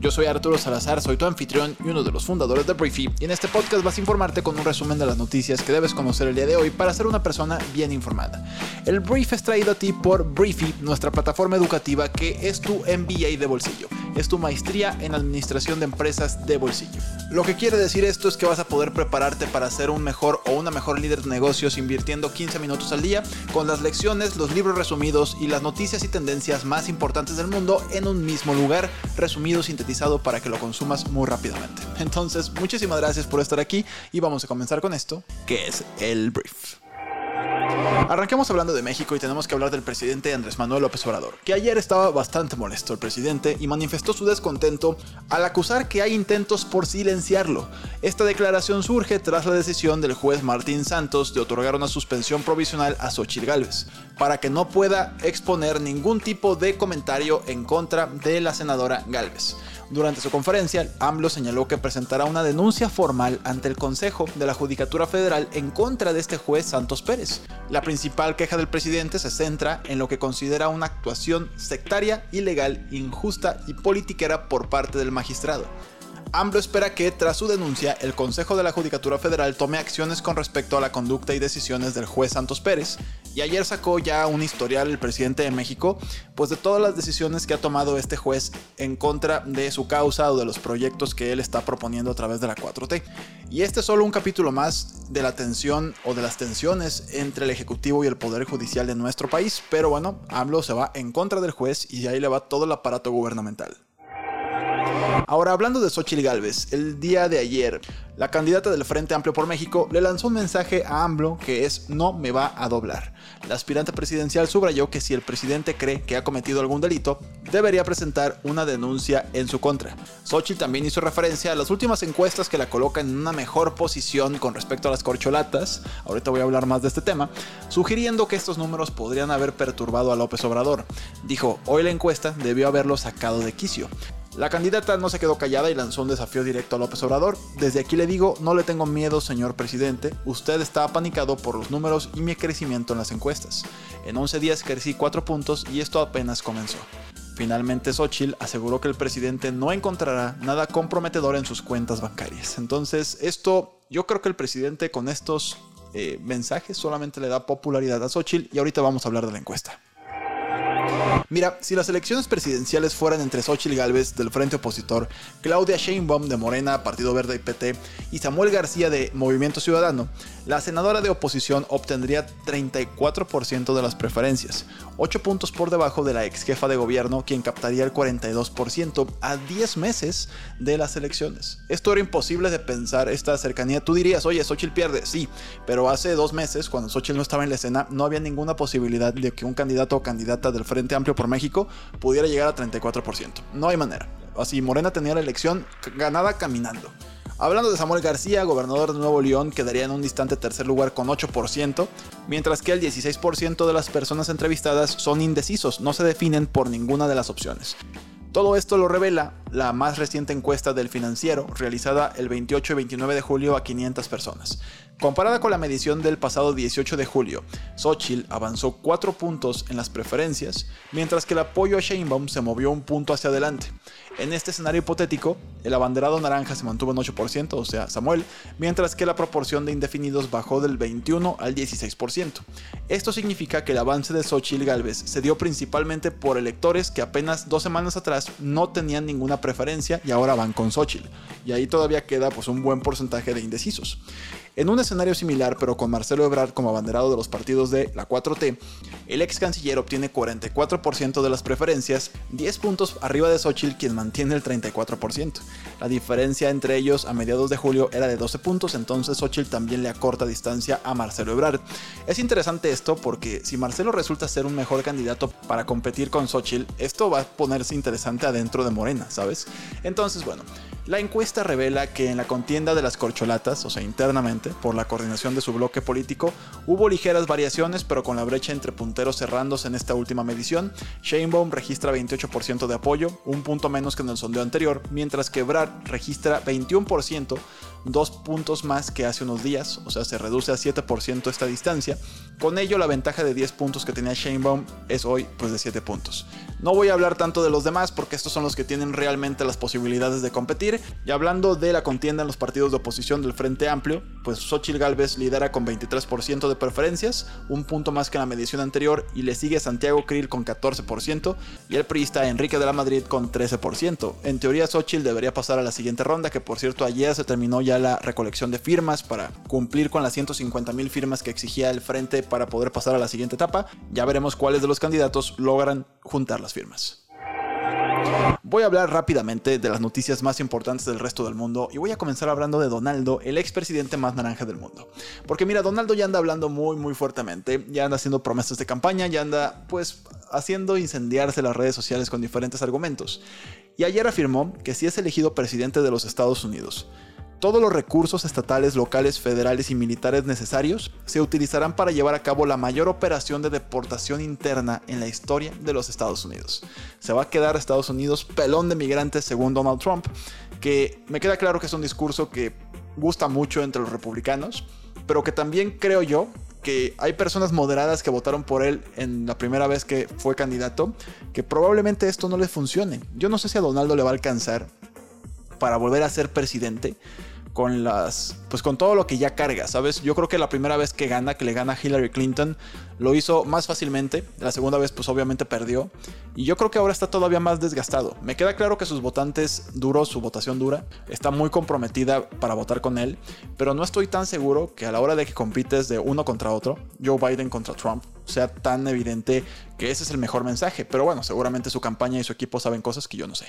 Yo soy Arturo Salazar, soy tu anfitrión y uno de los fundadores de Briefy, y en este podcast vas a informarte con un resumen de las noticias que debes conocer el día de hoy para ser una persona bien informada. El Brief es traído a ti por Briefy, nuestra plataforma educativa que es tu MBA de bolsillo, es tu maestría en administración de empresas de bolsillo. Lo que quiere decir esto es que vas a poder prepararte para ser un mejor o una mejor líder de negocios invirtiendo 15 minutos al día con las lecciones, los libros resumidos y las noticias y tendencias más importantes del mundo en un mismo lugar, resumido, sintetizado para que lo consumas muy rápidamente. Entonces, muchísimas gracias por estar aquí y vamos a comenzar con esto, que es el brief. Arranquemos hablando de México y tenemos que hablar del presidente Andrés Manuel López Obrador, que ayer estaba bastante molesto el presidente y manifestó su descontento al acusar que hay intentos por silenciarlo. Esta declaración surge tras la decisión del juez Martín Santos de otorgar una suspensión provisional a Xochitl Gálvez, para que no pueda exponer ningún tipo de comentario en contra de la senadora Gálvez. Durante su conferencia, AMLO señaló que presentará una denuncia formal ante el Consejo de la Judicatura Federal en contra de este juez Santos Pérez. Principal queja del presidente se centra en lo que considera una actuación sectaria, ilegal, injusta y politiquera por parte del magistrado. AMLO espera que, tras su denuncia, el Consejo de la Judicatura Federal tome acciones con respecto a la conducta y decisiones del juez Santos Pérez, y ayer sacó ya un historial el presidente de México, pues de todas las decisiones que ha tomado este juez en contra de su causa o de los proyectos que él está proponiendo a través de la 4T. Y este es solo un capítulo más de la tensión o de las tensiones entre el Ejecutivo y el Poder Judicial de nuestro país, pero bueno, AMLO se va en contra del juez y ahí le va todo el aparato gubernamental. Ahora, hablando de Xochitl Galvez, el día de ayer, la candidata del Frente Amplio por México le lanzó un mensaje a AMLO que es no me va a doblar. La aspirante presidencial subrayó que si el presidente cree que ha cometido algún delito, debería presentar una denuncia en su contra. Xochitl también hizo referencia a las últimas encuestas que la colocan en una mejor posición con respecto a las corcholatas, ahorita voy a hablar más de este tema, sugiriendo que estos números podrían haber perturbado a López Obrador. Dijo, hoy la encuesta debió haberlo sacado de quicio. La candidata no se quedó callada y lanzó un desafío directo a López Obrador. Desde aquí le digo, no le tengo miedo, señor presidente. Usted está apanicado por los números y mi crecimiento en las encuestas. En 11 días crecí 4 puntos y esto apenas comenzó. Finalmente Xochitl aseguró que el presidente no encontrará nada comprometedor en sus cuentas bancarias. Entonces, esto, yo creo que el presidente con estos eh, mensajes solamente le da popularidad a Xochitl y ahorita vamos a hablar de la encuesta. Mira, si las elecciones presidenciales fueran entre Xochitl Gálvez del Frente Opositor, Claudia Sheinbaum de Morena, Partido Verde y PT y Samuel García de Movimiento Ciudadano, la senadora de oposición obtendría 34% de las preferencias, 8 puntos por debajo de la ex jefa de gobierno, quien captaría el 42% a 10 meses de las elecciones. Esto era imposible de pensar esta cercanía. Tú dirías, oye, Xochitl pierde, sí, pero hace dos meses, cuando Xochitl no estaba en la escena, no había ninguna posibilidad de que un candidato o candidata del Frente Amplio por México pudiera llegar a 34%. No hay manera. Así, Morena tenía la elección ganada caminando. Hablando de Samuel García, gobernador de Nuevo León, quedaría en un distante tercer lugar con 8%, mientras que el 16% de las personas entrevistadas son indecisos, no se definen por ninguna de las opciones. Todo esto lo revela la más reciente encuesta del financiero, realizada el 28 y 29 de julio a 500 personas. Comparada con la medición del pasado 18 de julio, Xochitl avanzó 4 puntos en las preferencias, mientras que el apoyo a Sheinbaum se movió un punto hacia adelante. En este escenario hipotético, el abanderado naranja se mantuvo en 8%, o sea, Samuel, mientras que la proporción de indefinidos bajó del 21 al 16%. Esto significa que el avance de Xochitl Galvez se dio principalmente por electores que apenas dos semanas atrás no tenían ninguna preferencia y ahora van con Xochitl. Y ahí todavía queda pues, un buen porcentaje de indecisos. En un escenario similar, pero con Marcelo Ebrard como abanderado de los partidos de la 4T, el ex canciller obtiene 44% de las preferencias, 10 puntos arriba de Xochitl, quien mantiene el 34%. La diferencia entre ellos a mediados de julio era de 12 puntos, entonces Xochitl también le acorta distancia a Marcelo Ebrard. Es interesante esto porque si Marcelo resulta ser un mejor candidato para competir con Xochitl, esto va a ponerse interesante adentro de Morena, ¿sabes? Entonces, bueno, la encuesta revela que en la contienda de las corcholatas, o sea, internamente, por la coordinación de su bloque político, hubo ligeras variaciones, pero con la brecha entre punteros cerrándose en esta última medición, Sheinbaum registra 28% de apoyo, un punto menos que en el sondeo anterior, mientras que Brad registra 21%, dos puntos más que hace unos días, o sea, se reduce a 7% esta distancia. Con ello, la ventaja de 10 puntos que tenía Sheinbaum es hoy pues de 7 puntos. No voy a hablar tanto de los demás porque estos son los que tienen realmente las posibilidades de competir. Y hablando de la contienda en los partidos de oposición del Frente Amplio, pues Xochitl Galvez lidera con 23% de preferencias, un punto más que en la medición anterior, y le sigue Santiago Krill con 14% y el priista Enrique de la Madrid con 13%. En teoría, Xochitl debería pasar a la siguiente ronda, que por cierto ayer se terminó ya la recolección de firmas para cumplir con las 150 mil firmas que exigía el Frente para poder pasar a la siguiente etapa. Ya veremos cuáles de los candidatos logran juntar firmas. Voy a hablar rápidamente de las noticias más importantes del resto del mundo y voy a comenzar hablando de Donaldo, el expresidente más naranja del mundo. Porque mira, Donaldo ya anda hablando muy muy fuertemente, ya anda haciendo promesas de campaña, ya anda pues haciendo incendiarse las redes sociales con diferentes argumentos. Y ayer afirmó que si es elegido presidente de los Estados Unidos, todos los recursos estatales, locales, federales y militares necesarios se utilizarán para llevar a cabo la mayor operación de deportación interna en la historia de los Estados Unidos. Se va a quedar Estados Unidos pelón de migrantes según Donald Trump, que me queda claro que es un discurso que gusta mucho entre los republicanos, pero que también creo yo que hay personas moderadas que votaron por él en la primera vez que fue candidato, que probablemente esto no les funcione. Yo no sé si a Donaldo le va a alcanzar para volver a ser presidente, con las pues con todo lo que ya carga, ¿sabes? Yo creo que la primera vez que gana, que le gana Hillary Clinton, lo hizo más fácilmente, la segunda vez pues obviamente perdió y yo creo que ahora está todavía más desgastado. Me queda claro que sus votantes duros, su votación dura, está muy comprometida para votar con él, pero no estoy tan seguro que a la hora de que compites de uno contra otro, Joe Biden contra Trump, sea tan evidente que ese es el mejor mensaje, pero bueno, seguramente su campaña y su equipo saben cosas que yo no sé.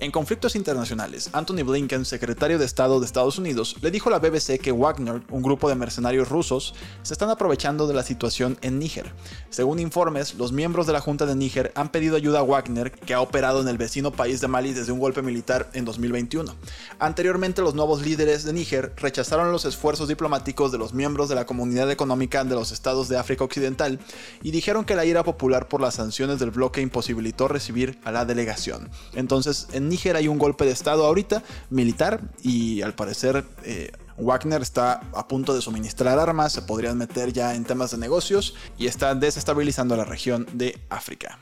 En conflictos internacionales, Anthony Blinken, secretario de Estado de Estados Unidos, le dijo a la BBC que Wagner, un grupo de mercenarios rusos, se están aprovechando de la situación en Níger. Según informes, los miembros de la Junta de Níger han pedido ayuda a Wagner, que ha operado en el vecino país de Mali desde un golpe militar en 2021. Anteriormente, los nuevos líderes de Níger rechazaron los esfuerzos diplomáticos de los miembros de la Comunidad Económica de los Estados de África Occidental y dijeron que la ira popular por las sanciones del bloque imposibilitó recibir a la delegación. Entonces, en Níger hay un golpe de estado ahorita, militar, y al parecer eh, Wagner está a punto de suministrar armas, se podrían meter ya en temas de negocios y está desestabilizando la región de África.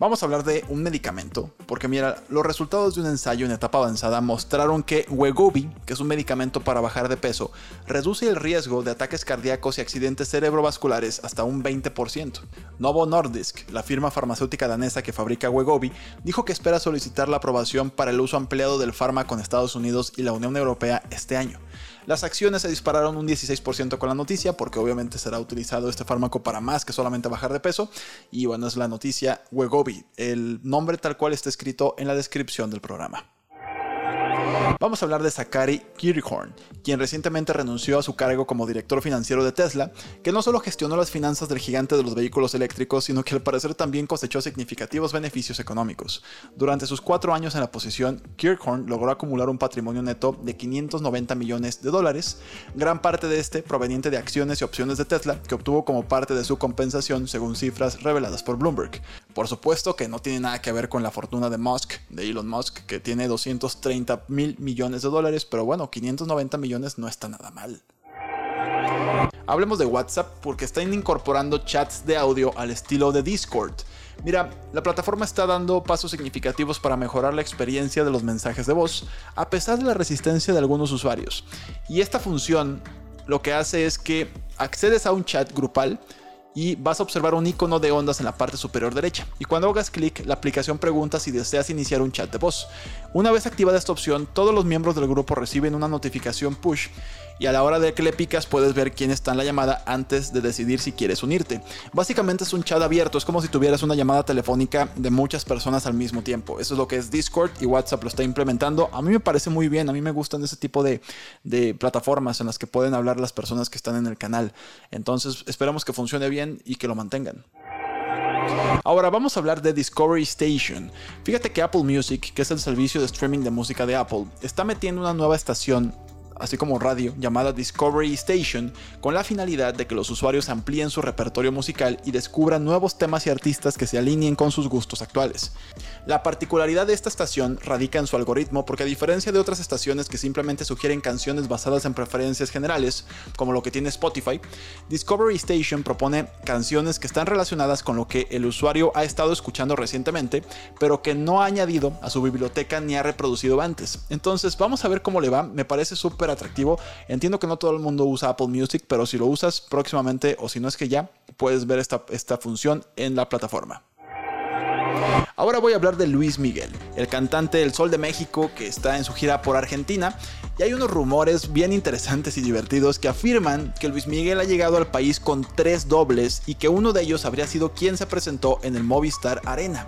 Vamos a hablar de un medicamento, porque mira, los resultados de un ensayo en etapa avanzada mostraron que Wegovy, que es un medicamento para bajar de peso, reduce el riesgo de ataques cardíacos y accidentes cerebrovasculares hasta un 20%. Novo Nordisk, la firma farmacéutica danesa que fabrica Wegovy, dijo que espera solicitar la aprobación para el uso ampliado del fármaco en Estados Unidos y la Unión Europea este año. Las acciones se dispararon un 16% con la noticia, porque obviamente será utilizado este fármaco para más que solamente bajar de peso. Y bueno, es la noticia Wegovy. El nombre tal cual está escrito en la descripción del programa. Vamos a hablar de Zachary Kirkhorn, quien recientemente renunció a su cargo como director financiero de Tesla, que no solo gestionó las finanzas del gigante de los vehículos eléctricos, sino que al parecer también cosechó significativos beneficios económicos. Durante sus cuatro años en la posición, Kirkhorn logró acumular un patrimonio neto de 590 millones de dólares, gran parte de este proveniente de acciones y opciones de Tesla, que obtuvo como parte de su compensación según cifras reveladas por Bloomberg. Por supuesto que no tiene nada que ver con la fortuna de Musk, de Elon Musk, que tiene 230 mil millones de dólares, pero bueno, 590 millones no está nada mal. Hablemos de WhatsApp porque están incorporando chats de audio al estilo de Discord. Mira, la plataforma está dando pasos significativos para mejorar la experiencia de los mensajes de voz, a pesar de la resistencia de algunos usuarios. Y esta función lo que hace es que accedes a un chat grupal y vas a observar un icono de ondas en la parte superior derecha. Y cuando hagas clic, la aplicación pregunta si deseas iniciar un chat de voz. Una vez activada esta opción, todos los miembros del grupo reciben una notificación push y a la hora de que le picas puedes ver quién está en la llamada antes de decidir si quieres unirte. Básicamente es un chat abierto, es como si tuvieras una llamada telefónica de muchas personas al mismo tiempo. Eso es lo que es Discord y WhatsApp lo está implementando. A mí me parece muy bien, a mí me gustan ese tipo de, de plataformas en las que pueden hablar las personas que están en el canal. Entonces esperamos que funcione bien y que lo mantengan. Ahora vamos a hablar de Discovery Station. Fíjate que Apple Music, que es el servicio de streaming de música de Apple, está metiendo una nueva estación así como radio, llamada Discovery Station, con la finalidad de que los usuarios amplíen su repertorio musical y descubran nuevos temas y artistas que se alineen con sus gustos actuales. La particularidad de esta estación radica en su algoritmo porque a diferencia de otras estaciones que simplemente sugieren canciones basadas en preferencias generales, como lo que tiene Spotify, Discovery Station propone canciones que están relacionadas con lo que el usuario ha estado escuchando recientemente, pero que no ha añadido a su biblioteca ni ha reproducido antes. Entonces vamos a ver cómo le va, me parece súper atractivo. Entiendo que no todo el mundo usa Apple Music, pero si lo usas próximamente o si no es que ya, puedes ver esta, esta función en la plataforma. Ahora voy a hablar de Luis Miguel, el cantante del Sol de México que está en su gira por Argentina y hay unos rumores bien interesantes y divertidos que afirman que Luis Miguel ha llegado al país con tres dobles y que uno de ellos habría sido quien se presentó en el Movistar Arena.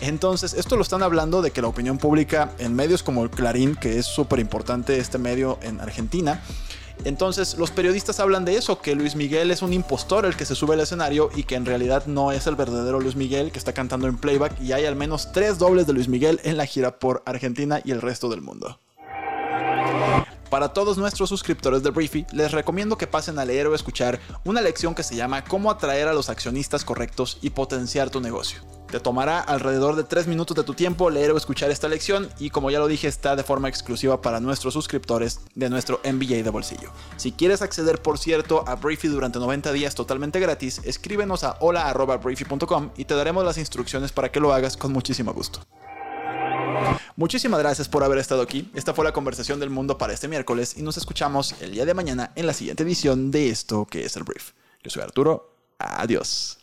Entonces, esto lo están hablando de que la opinión pública en medios como el Clarín, que es súper importante este medio en Argentina, entonces los periodistas hablan de eso, que Luis Miguel es un impostor el que se sube al escenario y que en realidad no es el verdadero Luis Miguel que está cantando en playback y hay al menos tres dobles de Luis Miguel en la gira por Argentina y el resto del mundo. Para todos nuestros suscriptores de Briefy, les recomiendo que pasen a leer o escuchar una lección que se llama Cómo atraer a los accionistas correctos y potenciar tu negocio. Te tomará alrededor de 3 minutos de tu tiempo leer o escuchar esta lección y como ya lo dije está de forma exclusiva para nuestros suscriptores de nuestro MBA de bolsillo. Si quieres acceder por cierto a Briefy durante 90 días totalmente gratis, escríbenos a hola.briefy.com y te daremos las instrucciones para que lo hagas con muchísimo gusto. Muchísimas gracias por haber estado aquí. Esta fue la conversación del mundo para este miércoles y nos escuchamos el día de mañana en la siguiente edición de esto que es el brief. Yo soy Arturo. Adiós.